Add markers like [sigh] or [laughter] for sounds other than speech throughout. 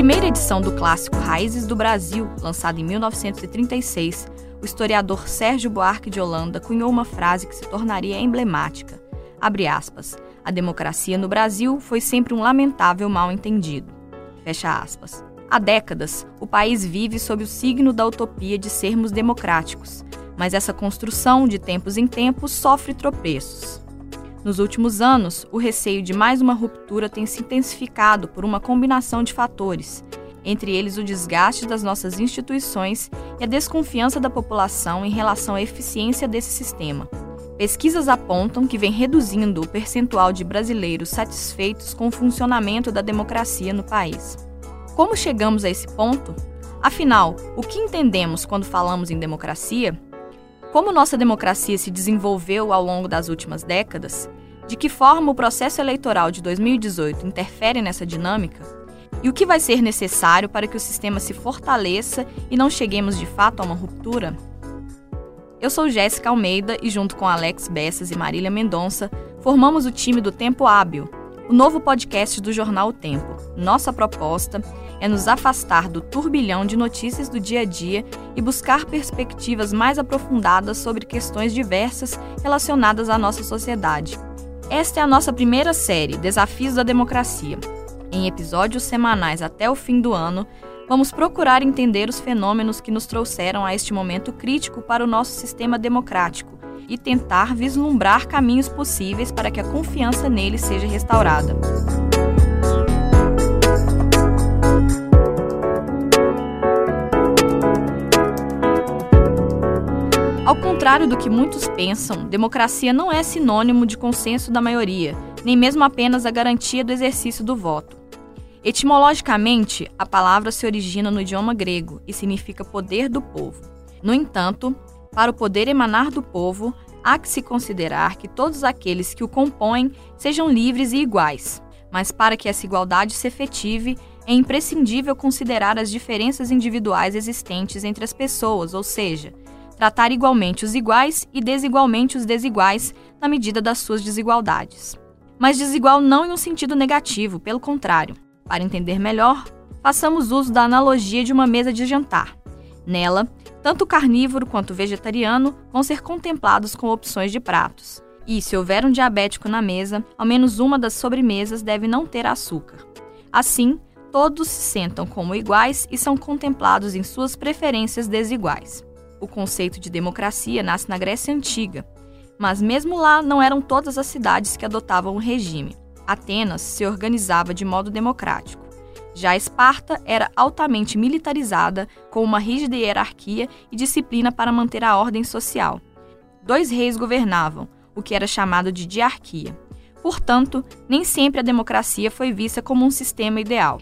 primeira edição do clássico Raízes do Brasil, lançado em 1936, o historiador Sérgio Buarque de Holanda cunhou uma frase que se tornaria emblemática. Abre aspas. A democracia no Brasil foi sempre um lamentável mal-entendido. Fecha aspas. Há décadas, o país vive sob o signo da utopia de sermos democráticos, mas essa construção, de tempos em tempos, sofre tropeços. Nos últimos anos, o receio de mais uma ruptura tem se intensificado por uma combinação de fatores, entre eles o desgaste das nossas instituições e a desconfiança da população em relação à eficiência desse sistema. Pesquisas apontam que vem reduzindo o percentual de brasileiros satisfeitos com o funcionamento da democracia no país. Como chegamos a esse ponto? Afinal, o que entendemos quando falamos em democracia? Como nossa democracia se desenvolveu ao longo das últimas décadas? De que forma o processo eleitoral de 2018 interfere nessa dinâmica? E o que vai ser necessário para que o sistema se fortaleça e não cheguemos de fato a uma ruptura? Eu sou Jéssica Almeida e, junto com Alex Bessas e Marília Mendonça, formamos o time do Tempo Hábil, o novo podcast do jornal O Tempo. Nossa proposta é nos afastar do turbilhão de notícias do dia a dia e buscar perspectivas mais aprofundadas sobre questões diversas relacionadas à nossa sociedade. Esta é a nossa primeira série, Desafios da Democracia. Em episódios semanais até o fim do ano, vamos procurar entender os fenômenos que nos trouxeram a este momento crítico para o nosso sistema democrático e tentar vislumbrar caminhos possíveis para que a confiança nele seja restaurada. Contrário do que muitos pensam, democracia não é sinônimo de consenso da maioria, nem mesmo apenas a garantia do exercício do voto. Etimologicamente, a palavra se origina no idioma grego e significa poder do povo. No entanto, para o poder emanar do povo, há que se considerar que todos aqueles que o compõem sejam livres e iguais. Mas para que essa igualdade se efetive, é imprescindível considerar as diferenças individuais existentes entre as pessoas, ou seja, tratar igualmente os iguais e desigualmente os desiguais na medida das suas desigualdades. Mas desigual não em um sentido negativo, pelo contrário. Para entender melhor, façamos uso da analogia de uma mesa de jantar. Nela, tanto o carnívoro quanto o vegetariano vão ser contemplados com opções de pratos. E, se houver um diabético na mesa, ao menos uma das sobremesas deve não ter açúcar. Assim, todos se sentam como iguais e são contemplados em suas preferências desiguais. O conceito de democracia nasce na Grécia Antiga, mas mesmo lá não eram todas as cidades que adotavam o regime. Atenas se organizava de modo democrático. Já Esparta era altamente militarizada, com uma rígida hierarquia e disciplina para manter a ordem social. Dois reis governavam, o que era chamado de diarquia. Portanto, nem sempre a democracia foi vista como um sistema ideal.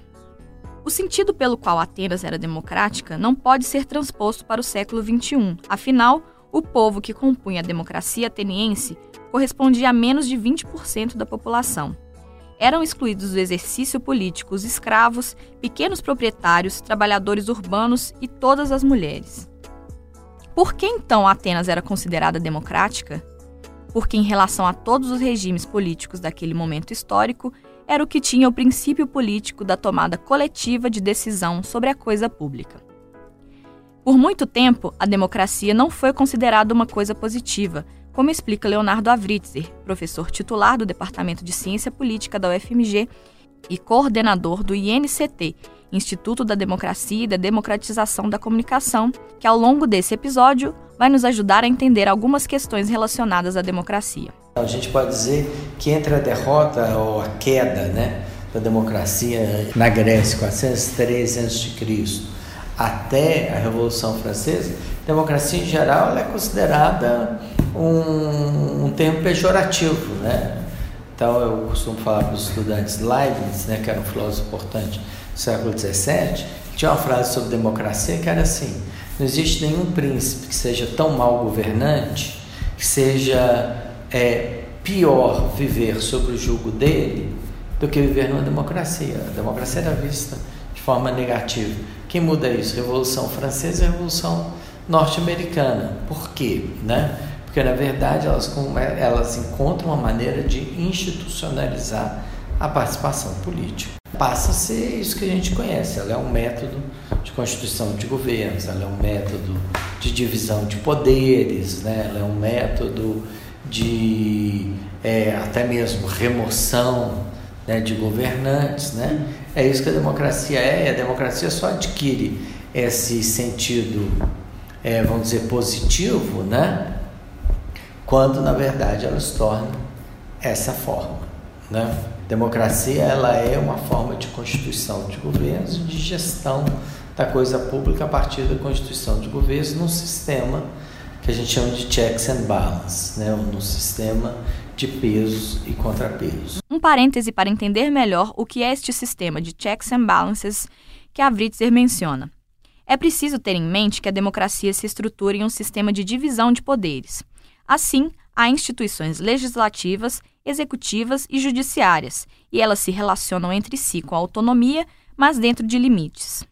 O sentido pelo qual Atenas era democrática não pode ser transposto para o século XXI. Afinal, o povo que compunha a democracia ateniense correspondia a menos de 20% da população eram excluídos do exercício político os escravos, pequenos proprietários, trabalhadores urbanos e todas as mulheres. Por que então Atenas era considerada democrática? Porque, em relação a todos os regimes políticos daquele momento histórico, era o que tinha o princípio político da tomada coletiva de decisão sobre a coisa pública. Por muito tempo, a democracia não foi considerada uma coisa positiva, como explica Leonardo Avritzer, professor titular do Departamento de Ciência Política da UFMG e coordenador do INCT, Instituto da Democracia e da Democratização da Comunicação, que ao longo desse episódio vai nos ajudar a entender algumas questões relacionadas à democracia. A gente pode dizer que entre a derrota ou a queda né, da democracia na Grécia, 413 a.C., até a Revolução Francesa, democracia em geral é considerada um, um termo pejorativo, né? Então eu costumo falar para os estudantes Leibniz, né, que era um filósofo importante do século XVII, tinha uma frase sobre democracia que era assim: não existe nenhum príncipe que seja tão mal governante que seja é, pior viver sob o jugo dele do que viver numa democracia. A democracia era vista de forma negativa. Quem muda isso? Revolução Francesa e Revolução Norte-Americana. Por quê? Né? porque na verdade elas, elas encontram uma maneira de institucionalizar a participação política. passa a ser isso que a gente conhece. Ela é um método de constituição de governos, ela é um método de divisão de poderes, né? ela é um método de é, até mesmo remoção né, de governantes. Né? É isso que a democracia é, a democracia só adquire esse sentido, é, vamos dizer, positivo, né? quando na verdade ela se torna essa forma. Né? Democracia ela é uma forma de constituição de governos e de gestão da coisa pública a partir da constituição de governos num sistema que a gente chama de checks and balances, né? num sistema de pesos e contrapesos. Um parêntese para entender melhor o que é este sistema de checks and balances que a Writzer menciona. É preciso ter em mente que a democracia se estrutura em um sistema de divisão de poderes. Assim, há instituições legislativas, executivas e judiciárias, e elas se relacionam entre si com autonomia, mas dentro de limites.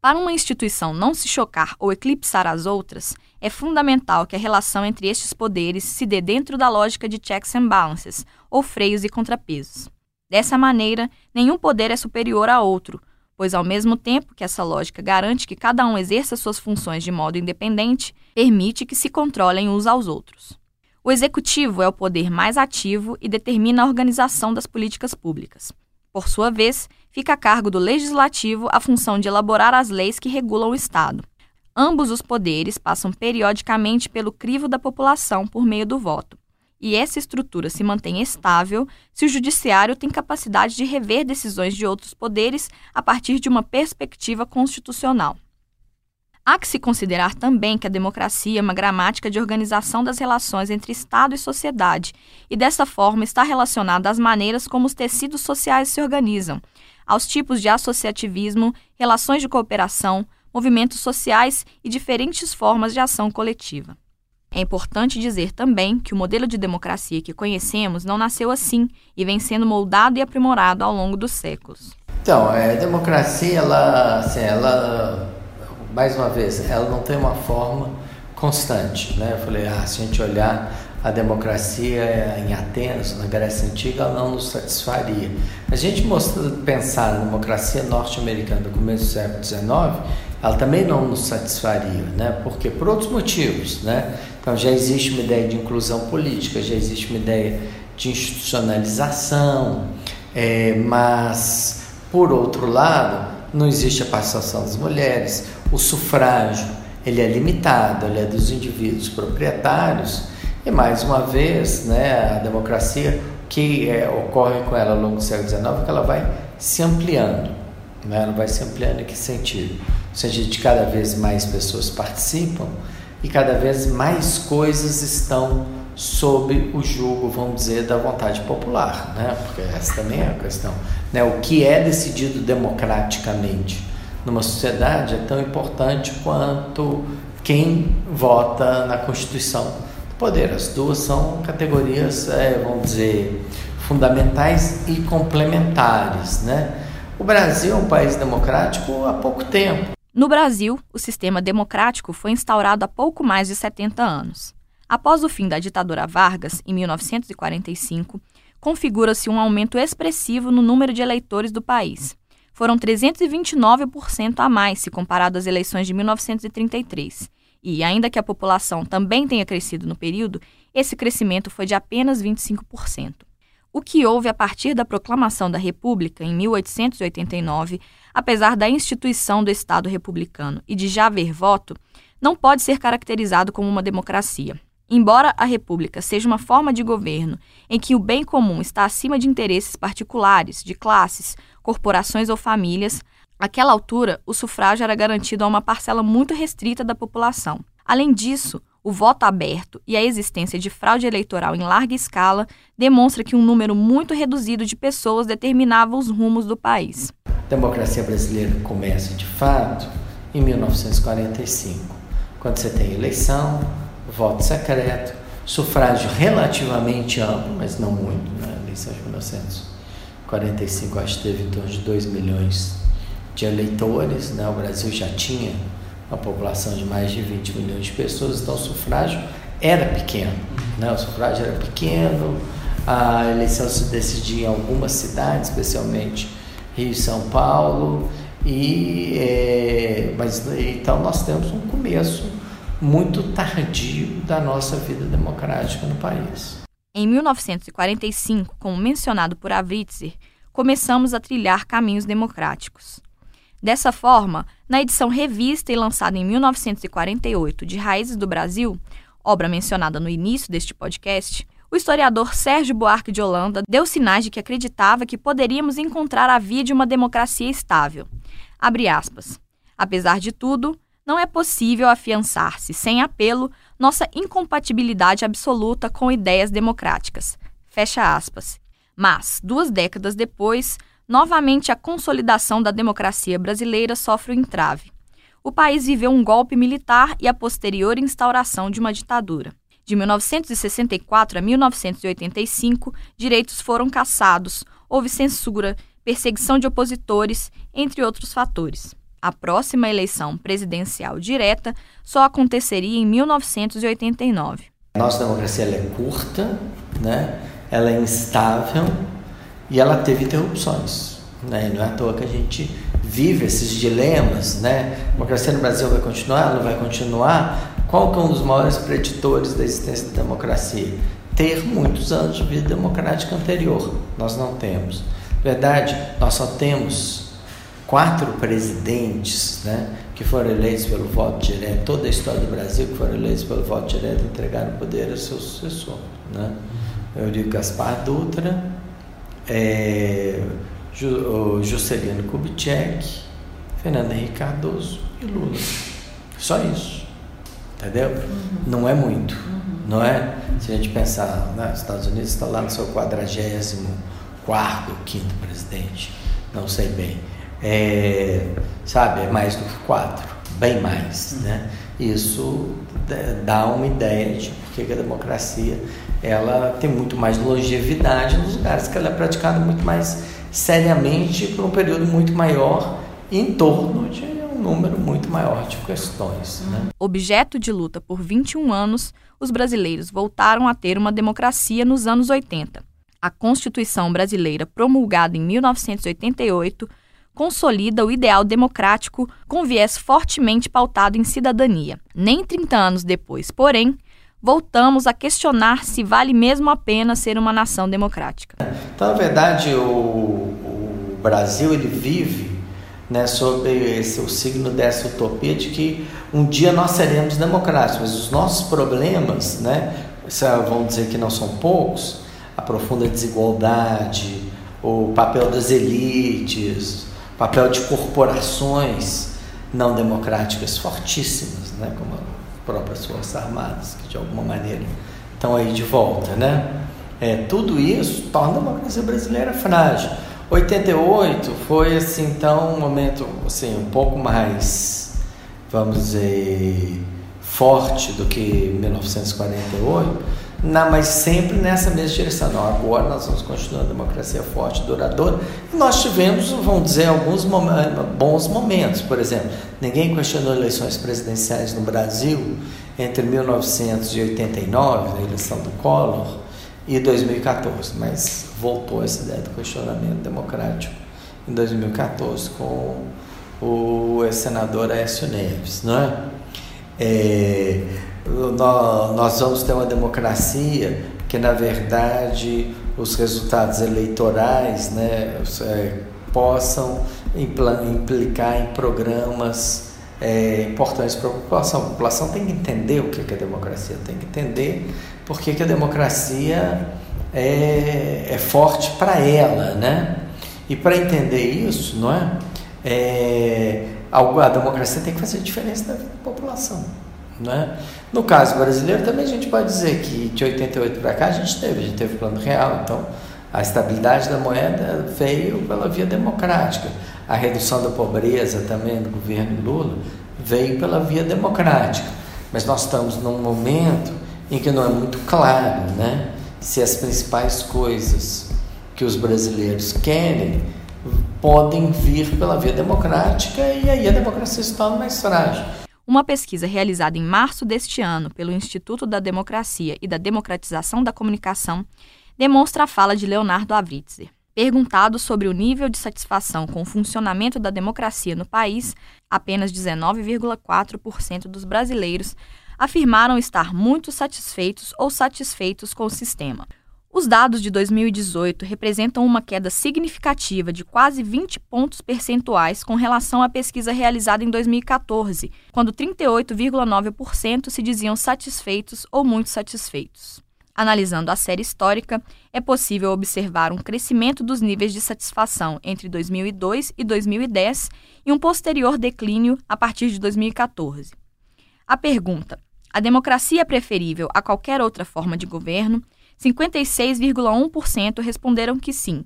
Para uma instituição não se chocar ou eclipsar as outras, é fundamental que a relação entre estes poderes se dê dentro da lógica de checks and balances, ou freios e contrapesos. Dessa maneira, nenhum poder é superior a outro, pois, ao mesmo tempo que essa lógica garante que cada um exerça suas funções de modo independente, permite que se controlem uns aos outros. O executivo é o poder mais ativo e determina a organização das políticas públicas. Por sua vez, fica a cargo do legislativo a função de elaborar as leis que regulam o Estado. Ambos os poderes passam periodicamente pelo crivo da população por meio do voto. E essa estrutura se mantém estável se o judiciário tem capacidade de rever decisões de outros poderes a partir de uma perspectiva constitucional. Há que se considerar também que a democracia é uma gramática de organização das relações entre Estado e sociedade, e dessa forma está relacionada às maneiras como os tecidos sociais se organizam, aos tipos de associativismo, relações de cooperação, movimentos sociais e diferentes formas de ação coletiva. É importante dizer também que o modelo de democracia que conhecemos não nasceu assim e vem sendo moldado e aprimorado ao longo dos séculos. Então, a democracia, ela, assim, ela mais uma vez, ela não tem uma forma constante. Né? Eu falei, ah, se a gente olhar a democracia em Atenas, na Grécia Antiga, ela não nos satisfaria. A gente mostra, pensar na democracia norte-americana do começo do século XIX, ela também não nos satisfaria, né? Porque por outros motivos, né? Então já existe uma ideia de inclusão política, já existe uma ideia de institucionalização, é, mas por outro lado não existe a participação das mulheres, o sufrágio ele é limitado, ele é dos indivíduos proprietários e mais uma vez, né, a democracia que é, ocorre com ela ao longo do século XIX que ela vai se ampliando, né? ela vai se ampliando em que sentido? No sentido de cada vez mais pessoas participam e cada vez mais coisas estão sob o jugo, vamos dizer, da vontade popular, né? Porque essa também é a questão, né? O que é decidido democraticamente numa sociedade é tão importante quanto quem vota na Constituição do poder. As duas são categorias, é, vamos dizer, fundamentais e complementares. Né? O Brasil é um país democrático há pouco tempo. No Brasil, o sistema democrático foi instaurado há pouco mais de 70 anos. Após o fim da ditadura Vargas, em 1945, configura-se um aumento expressivo no número de eleitores do país foram 329% a mais se comparado às eleições de 1933. E, ainda que a população também tenha crescido no período, esse crescimento foi de apenas 25%. O que houve a partir da proclamação da República em 1889, apesar da instituição do Estado republicano e de já haver voto, não pode ser caracterizado como uma democracia. Embora a República seja uma forma de governo em que o bem comum está acima de interesses particulares, de classes, corporações ou famílias, àquela altura o sufrágio era garantido a uma parcela muito restrita da população. Além disso, o voto aberto e a existência de fraude eleitoral em larga escala demonstra que um número muito reduzido de pessoas determinava os rumos do país. A democracia brasileira começa de fato em 1945, quando você tem eleição, voto secreto, sufrágio relativamente amplo, mas não muito, né? eleição de 1945 acho que teve em torno de 2 milhões de eleitores, né? o Brasil já tinha uma população de mais de 20 milhões de pessoas, então o sufrágio era pequeno, né? o sufrágio era pequeno, a eleição se decidia em algumas cidades, especialmente Rio e São Paulo, e, é, mas então nós temos um começo muito tardio da nossa vida democrática no país. Em 1945, como mencionado por Avritzer, começamos a trilhar caminhos democráticos. Dessa forma, na edição revista e lançada em 1948 de Raízes do Brasil, obra mencionada no início deste podcast, o historiador Sérgio Buarque de Holanda deu sinais de que acreditava que poderíamos encontrar a via de uma democracia estável. Abre aspas. Apesar de tudo, não é possível afiançar-se, sem apelo, nossa incompatibilidade absoluta com ideias democráticas. Fecha aspas. Mas, duas décadas depois, novamente a consolidação da democracia brasileira sofre o entrave. O país viveu um golpe militar e a posterior instauração de uma ditadura. De 1964 a 1985, direitos foram cassados, houve censura, perseguição de opositores, entre outros fatores. A próxima eleição presidencial direta só aconteceria em 1989. Nossa democracia é curta, né? ela é instável e ela teve interrupções. Né? Não é à toa que a gente vive esses dilemas. Né? A democracia no Brasil vai continuar? Não vai continuar? Qual que é um dos maiores preditores da existência da democracia? Ter muitos anos de vida democrática anterior. Nós não temos. Verdade, nós só temos quatro presidentes né, que foram eleitos pelo voto direto, toda a história do Brasil que foram eleitos pelo voto direto entregaram o poder ao seu sucessor. Né? Eu digo Gaspar Dutra, é, Juscelino Kubitschek, Fernando Henrique Cardoso e Lula. Só isso. Entendeu? Uhum. Não é muito. Uhum. Não é? Se a gente pensar, né, os Estados Unidos está lá no seu quadragésimo quarto, quinto presidente, não sei bem. É, sabe, é mais do que quatro, bem mais. Uhum. Né? Isso dá uma ideia de por que a democracia ela tem muito mais longevidade nos lugares que ela é praticada muito mais seriamente por um período muito maior em torno de um número muito maior de questões. Né? Objeto de luta por 21 anos, os brasileiros voltaram a ter uma democracia nos anos 80. A Constituição brasileira, promulgada em 1988, consolida o ideal democrático com viés fortemente pautado em cidadania. Nem 30 anos depois, porém, voltamos a questionar se vale mesmo a pena ser uma nação democrática. Então, na verdade, o, o Brasil ele vive né, sob esse, o signo dessa utopia de que um dia nós seremos democráticos, mas os nossos problemas, né, vamos dizer que não são poucos, a profunda desigualdade, o papel das elites, papel de corporações não democráticas fortíssimas, né, como próprias Forças Armadas, que de alguma maneira estão aí de volta, né? É, tudo isso torna a democracia brasileira frágil. 88 foi assim então um momento assim um pouco mais vamos dizer forte do que 1948 na, mas sempre nessa mesma direção. Não, agora nós vamos continuar a democracia forte, duradoura. E nós tivemos, vamos dizer, alguns momentos, bons momentos. Por exemplo, ninguém questionou eleições presidenciais no Brasil entre 1989, a eleição do Collor, e 2014, mas voltou essa ideia do questionamento democrático em 2014 com o senador Aécio Neves, não é? é nós vamos ter uma democracia que, na verdade, os resultados eleitorais né, é, possam implicar em programas é, importantes para a população. A população tem que entender o que é democracia, tem que entender por que, a democracia é, é forte para ela, né? E para entender isso, não é? é? A democracia tem que fazer diferença da população. Né? No caso brasileiro, também a gente pode dizer que de 88 para cá a gente teve, a gente teve plano real, então a estabilidade da moeda veio pela via democrática. A redução da pobreza também do governo Lula veio pela via democrática. Mas nós estamos num momento em que não é muito claro né, se as principais coisas que os brasileiros querem podem vir pela via democrática e aí a democracia se torna mais frágil. Uma pesquisa realizada em março deste ano pelo Instituto da Democracia e da Democratização da Comunicação demonstra a fala de Leonardo Avritzer. Perguntado sobre o nível de satisfação com o funcionamento da democracia no país, apenas 19,4% dos brasileiros afirmaram estar muito satisfeitos ou satisfeitos com o sistema. Os dados de 2018 representam uma queda significativa de quase 20 pontos percentuais com relação à pesquisa realizada em 2014, quando 38,9% se diziam satisfeitos ou muito satisfeitos. Analisando a série histórica, é possível observar um crescimento dos níveis de satisfação entre 2002 e 2010 e um posterior declínio a partir de 2014. A pergunta: a democracia é preferível a qualquer outra forma de governo? 56,1% responderam que sim,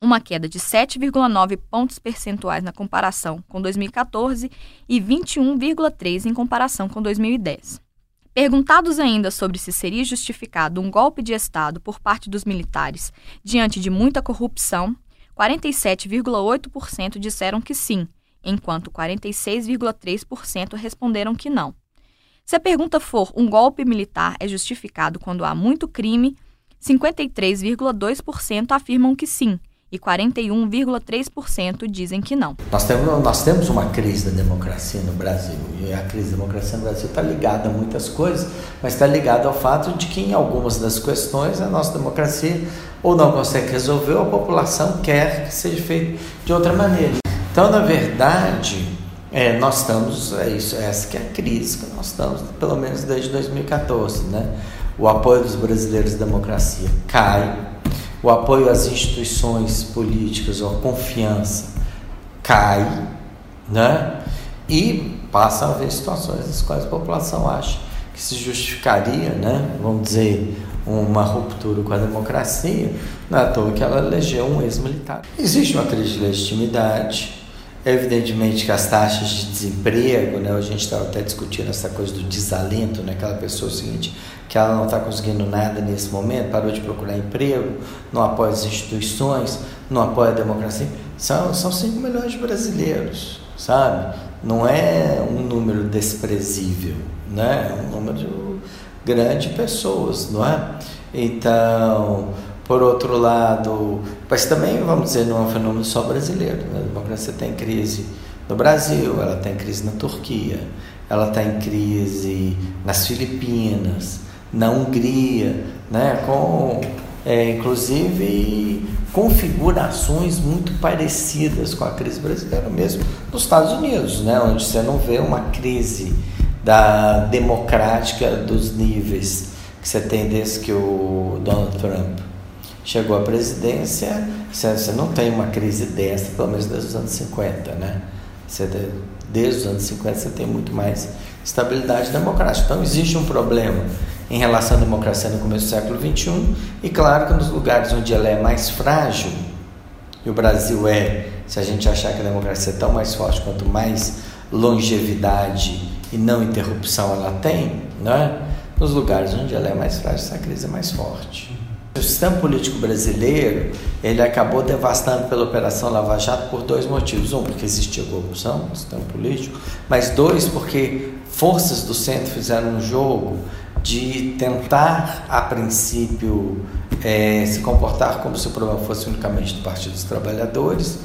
uma queda de 7,9 pontos percentuais na comparação com 2014 e 21,3 em comparação com 2010. Perguntados ainda sobre se seria justificado um golpe de Estado por parte dos militares diante de muita corrupção, 47,8% disseram que sim, enquanto 46,3% responderam que não. Se a pergunta for um golpe militar é justificado quando há muito crime, 53,2% afirmam que sim, e 41,3% dizem que não. Nós temos, nós temos uma crise da democracia no Brasil e a crise da democracia no Brasil está ligada a muitas coisas, mas está ligada ao fato de que em algumas das questões a nossa democracia ou não consegue resolver ou a população quer que seja feito de outra maneira. Então, na verdade, é, nós estamos, é isso, essa que é a crise que nós estamos, pelo menos desde 2014, né? O apoio dos brasileiros à democracia cai, o apoio às instituições políticas ou a confiança cai, né? E passa a haver situações nas quais a população acha que se justificaria, né? Vamos dizer, uma ruptura com a democracia, não é toa que ela elegeu um ex-militar. Existe uma crise de legitimidade, Evidentemente que as taxas de desemprego, né, a gente estava até discutindo essa coisa do desalento, né, aquela pessoa é o seguinte, que ela não está conseguindo nada nesse momento, parou de procurar emprego, não apoia as instituições, não apoia a democracia. São, são 5 milhões de brasileiros, sabe? Não é um número desprezível, né? é um número grande de pessoas, não é? Então, por outro lado, mas também, vamos dizer, não é um fenômeno só brasileiro. Né? A democracia tem crise no Brasil, ela tem crise na Turquia, ela está em crise nas Filipinas, na Hungria, né? com é, inclusive configurações muito parecidas com a crise brasileira, mesmo nos Estados Unidos, né? onde você não vê uma crise da democrática dos níveis que você tem desde que o Donald Trump chegou à presidência, você não tem uma crise dessa, pelo menos desde os anos 50, né? Você, desde os anos 50 você tem muito mais estabilidade democrática. Então existe um problema em relação à democracia no começo do século XXI e claro que nos lugares onde ela é mais frágil, e o Brasil é, se a gente achar que a democracia é tão mais forte quanto mais longevidade e não interrupção ela tem, né? nos lugares onde ela é mais frágil, essa crise é mais forte. O sistema político brasileiro ele acabou devastando pela Operação Lava Jato por dois motivos. Um, porque existia corrupção no sistema político, mas dois, porque forças do centro fizeram um jogo de tentar, a princípio, é, se comportar como se o problema fosse unicamente do Partido dos Trabalhadores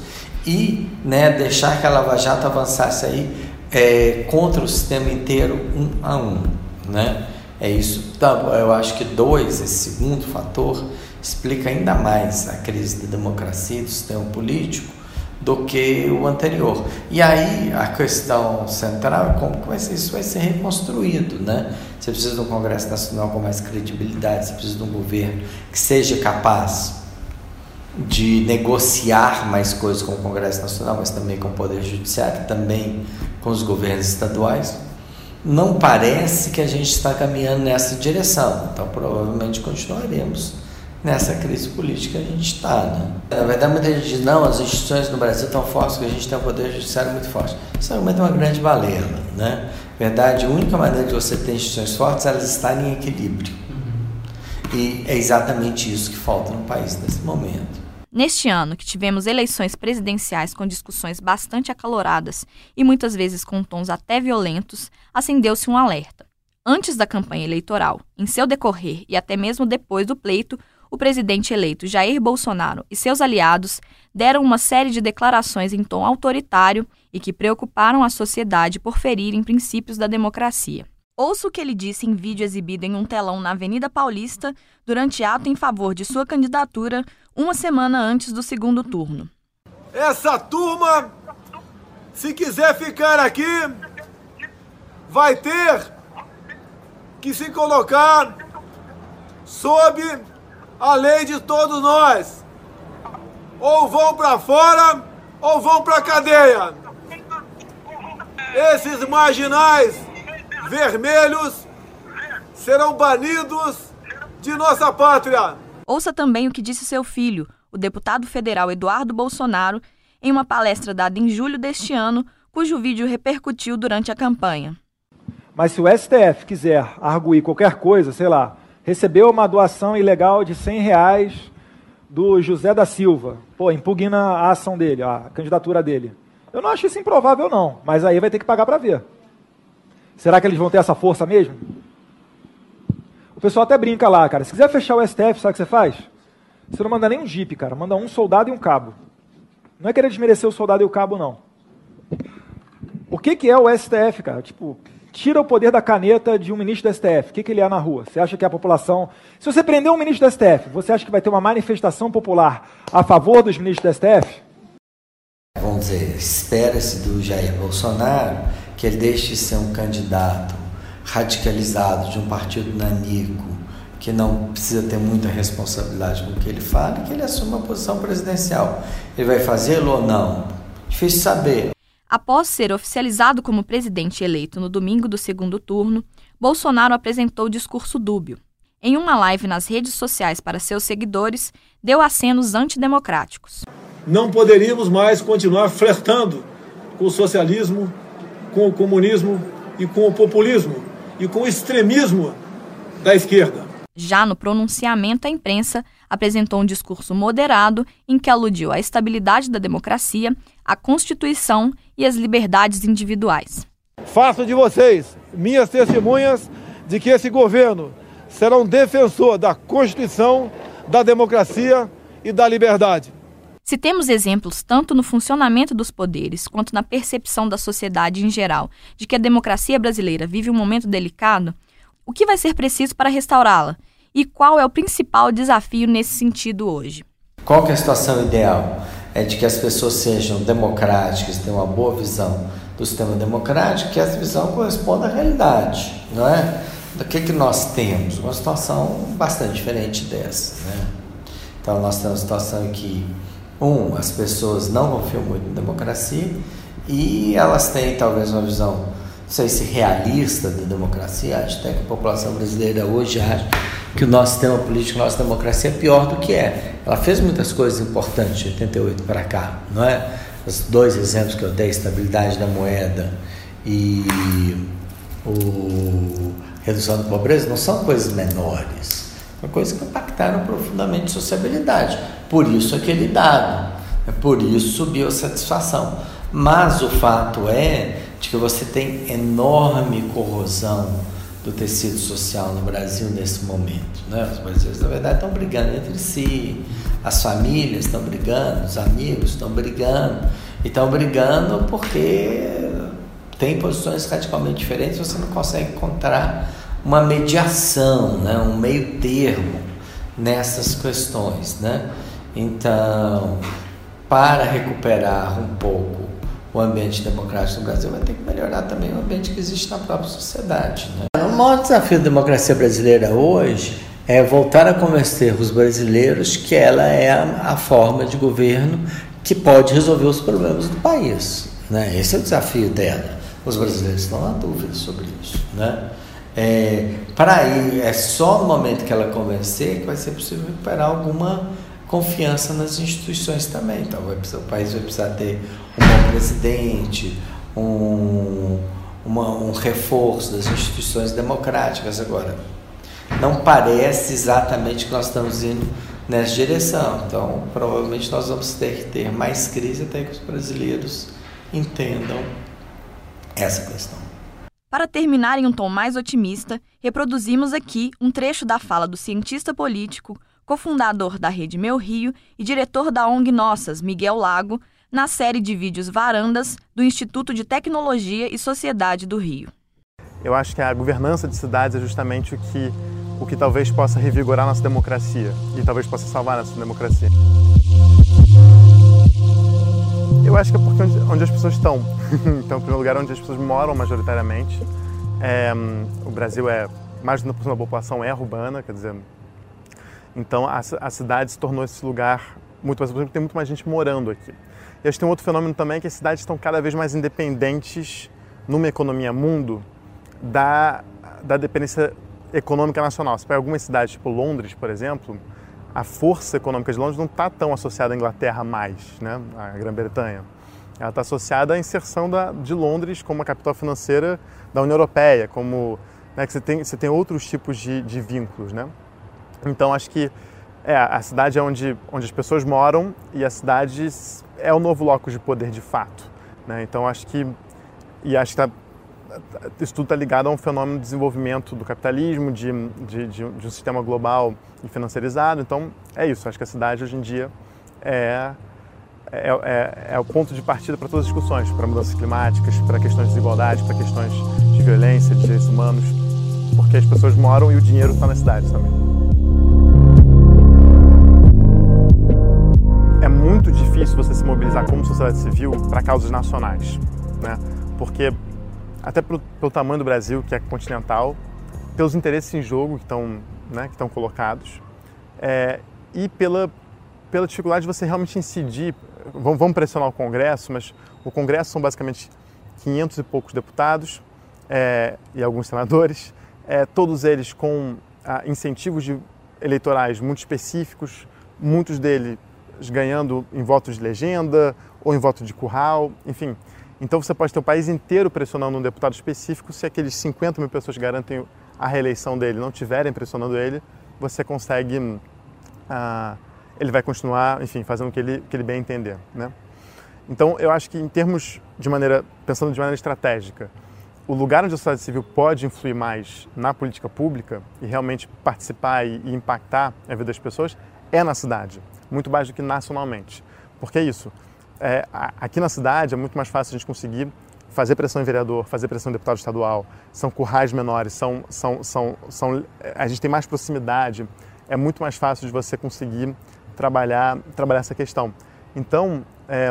e né, deixar que a Lava Jato avançasse aí é, contra o sistema inteiro, um a um. Né? É isso. Então, eu acho que dois, esse segundo fator, explica ainda mais a crise da democracia, do sistema político, do que o anterior. E aí a questão central é como que vai ser, isso vai ser reconstruído, né? Você precisa de um Congresso Nacional com mais credibilidade, você precisa de um governo que seja capaz de negociar mais coisas com o Congresso Nacional, mas também com o Poder Judiciário, também com os governos estaduais não parece que a gente está caminhando nessa direção. Então, provavelmente continuaremos nessa crise política que a gente está. Né? Na verdade, muita gente diz: não, as instituições no Brasil estão fortes, que a gente tem um poder judiciário muito forte. Isso argumento é uma grande balela. Né? Na verdade, a única maneira de você ter instituições fortes é elas estarem em equilíbrio. E é exatamente isso que falta no país nesse momento. Neste ano, que tivemos eleições presidenciais com discussões bastante acaloradas e muitas vezes com tons até violentos, acendeu-se um alerta. Antes da campanha eleitoral, em seu decorrer e até mesmo depois do pleito, o presidente eleito Jair Bolsonaro e seus aliados deram uma série de declarações em tom autoritário e que preocuparam a sociedade por ferirem princípios da democracia. Ouça o que ele disse em vídeo exibido em um telão na Avenida Paulista durante ato em favor de sua candidatura uma semana antes do segundo turno. Essa turma, se quiser ficar aqui, vai ter que se colocar sob a lei de todos nós. Ou vão para fora ou vão para cadeia. Esses marginais vermelhos serão banidos de nossa pátria. Ouça também o que disse seu filho, o deputado federal Eduardo Bolsonaro, em uma palestra dada em julho deste ano, cujo vídeo repercutiu durante a campanha. Mas se o STF quiser arguir qualquer coisa, sei lá, recebeu uma doação ilegal de 100 reais do José da Silva, pô, impugna a ação dele, a candidatura dele. Eu não acho isso improvável, não, mas aí vai ter que pagar para ver. Será que eles vão ter essa força mesmo? O pessoal até brinca lá, cara. Se quiser fechar o STF, sabe o que você faz? Você não manda nem um jipe, cara. Manda um soldado e um cabo. Não é querer desmerecer o soldado e o cabo, não. O que, que é o STF, cara? Tipo, tira o poder da caneta de um ministro do STF. O que, que ele é na rua? Você acha que a população. Se você prender um ministro do STF, você acha que vai ter uma manifestação popular a favor dos ministros do STF? Vamos dizer, espera-se do Jair Bolsonaro que ele deixe de ser um candidato radicalizado de um partido nanico que não precisa ter muita responsabilidade com o que ele fala e que ele assuma a posição presidencial. Ele vai fazê-lo ou não? Difícil saber. Após ser oficializado como presidente eleito no domingo do segundo turno, Bolsonaro apresentou discurso dúbio. Em uma live nas redes sociais para seus seguidores, deu acenos antidemocráticos. Não poderíamos mais continuar flertando com o socialismo, com o comunismo e com o populismo e com o extremismo da esquerda. Já no pronunciamento à imprensa, apresentou um discurso moderado em que aludiu à estabilidade da democracia, à Constituição e às liberdades individuais. Faço de vocês minhas testemunhas de que esse governo será um defensor da Constituição, da democracia e da liberdade. Se temos exemplos tanto no funcionamento dos poderes quanto na percepção da sociedade em geral de que a democracia brasileira vive um momento delicado, o que vai ser preciso para restaurá-la? E qual é o principal desafio nesse sentido hoje? Qual é a situação ideal? É de que as pessoas sejam democráticas, tenham uma boa visão do sistema democrático, que essa visão corresponda à realidade, não é? Do que, que nós temos? Uma situação bastante diferente dessa, né? Então, nós temos uma situação em que, um, as pessoas não confiam muito na democracia e elas têm talvez uma visão não sei se realista da democracia, acho até que a população brasileira hoje acha que o nosso sistema político, a nossa democracia é pior do que é. Ela fez muitas coisas importantes de 88 para cá, não é? Os dois exemplos que eu dei, estabilidade da moeda e o redução da pobreza, não são coisas menores. São coisas que impactaram profundamente a sociabilidade. Por isso aquele dado, é por isso subiu a satisfação. Mas o fato é de que você tem enorme corrosão do tecido social no Brasil nesse momento. Né? Os brasileiros, na verdade, estão brigando entre si, as famílias estão brigando, os amigos estão brigando, e estão brigando porque tem posições radicalmente diferentes, você não consegue encontrar uma mediação, né? um meio termo nessas questões. Né? Então, para recuperar um pouco o ambiente democrático no Brasil, vai ter que melhorar também o ambiente que existe na própria sociedade. Né? O maior desafio da democracia brasileira hoje é voltar a convencer os brasileiros que ela é a, forma de governo que pode resolver os problemas do país. Né? Esse é o desafio dela. Os brasileiros estão na dúvida sobre isso. Né? É, para ir, é só no momento que ela convencer que vai ser possível recuperar alguma confiança nas instituições também. Então, precisar, o país vai precisar ter um bom presidente, um, uma, um reforço das instituições democráticas. Agora, não parece exatamente que nós estamos indo nessa direção. Então, provavelmente nós vamos ter que ter mais crise até que os brasileiros entendam essa questão. Para terminar em um tom mais otimista, reproduzimos aqui um trecho da fala do cientista político, cofundador da Rede Meu Rio e diretor da ONG Nossas, Miguel Lago, na série de vídeos Varandas do Instituto de Tecnologia e Sociedade do Rio. Eu acho que a governança de cidades é justamente o que, o que talvez possa revigorar nossa democracia e talvez possa salvar nossa democracia. Eu acho que é porque onde, onde as pessoas estão. [laughs] então, em primeiro lugar, onde as pessoas moram majoritariamente. É, o Brasil é mais de 90% da população é urbana, quer dizer, então a, a cidade se tornou esse lugar muito mais porque tem muito mais gente morando aqui. E acho que tem um outro fenômeno também que as cidades estão cada vez mais independentes numa economia mundo da, da dependência econômica nacional. Você pega algumas cidades, tipo Londres, por exemplo, a força econômica de Londres não está tão associada à Inglaterra mais, né? à Grã-Bretanha. Ela está associada à inserção da, de Londres como a capital financeira da União Europeia, como né, que você tem, você tem outros tipos de, de vínculos. Né? Então acho que é, a cidade é onde, onde as pessoas moram e a cidade é o novo locus de poder de fato. Né? Então acho que e acho que tá, isso tudo está ligado a um fenômeno de desenvolvimento do capitalismo, de, de, de, de, um sistema global e financiarizado. Então é isso. Acho que a cidade hoje em dia é é, é, é o ponto de partida para todas as discussões, para mudanças climáticas, para questões de desigualdade, para questões de violência, de direitos humanos, porque as pessoas moram e o dinheiro está nas cidades também. Difícil você se mobilizar como sociedade civil para causas nacionais, né? Porque até pelo, pelo tamanho do Brasil, que é continental, pelos interesses em jogo que estão, né, que estão colocados, é, e pela, pela dificuldade de você realmente incidir. Vamos, vamos pressionar o Congresso, mas o Congresso são basicamente 500 e poucos deputados é, e alguns senadores, é, todos eles com ah, incentivos de, eleitorais muito específicos, muitos deles ganhando em votos de legenda ou em voto de curral, enfim. Então você pode ter o país inteiro pressionando um deputado específico, se aqueles 50 mil pessoas que garantem a reeleição dele não estiverem pressionando ele, você consegue. Ah, ele vai continuar, enfim, fazendo o que ele, que ele bem entender. Né? Então eu acho que em termos de maneira, pensando de maneira estratégica, o lugar onde a sociedade civil pode influir mais na política pública e realmente participar e impactar a vida das pessoas é na cidade, muito mais do que nacionalmente. Porque é isso, é, aqui na cidade é muito mais fácil a gente conseguir fazer pressão em vereador, fazer pressão em deputado estadual, são currais menores, são, são, são, são, a gente tem mais proximidade, é muito mais fácil de você conseguir trabalhar, trabalhar essa questão. Então, é,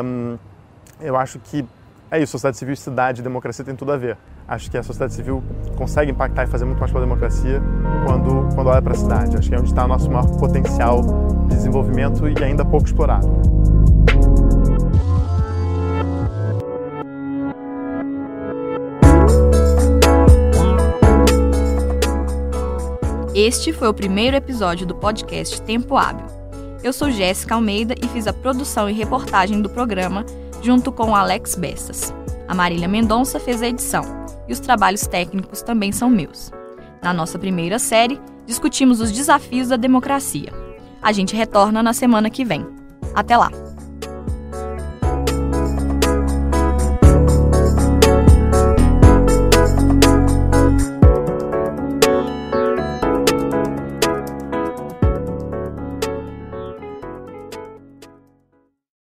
eu acho que é isso, sociedade civil, cidade e democracia tem tudo a ver acho que a sociedade civil consegue impactar e fazer muito mais pela democracia quando, quando olha para a cidade. Acho que é onde está o nosso maior potencial de desenvolvimento e ainda pouco explorado. Este foi o primeiro episódio do podcast Tempo Hábil. Eu sou Jéssica Almeida e fiz a produção e reportagem do programa junto com Alex Bessas. A Marília Mendonça fez a edição e os trabalhos técnicos também são meus. Na nossa primeira série, discutimos os desafios da democracia. A gente retorna na semana que vem. Até lá!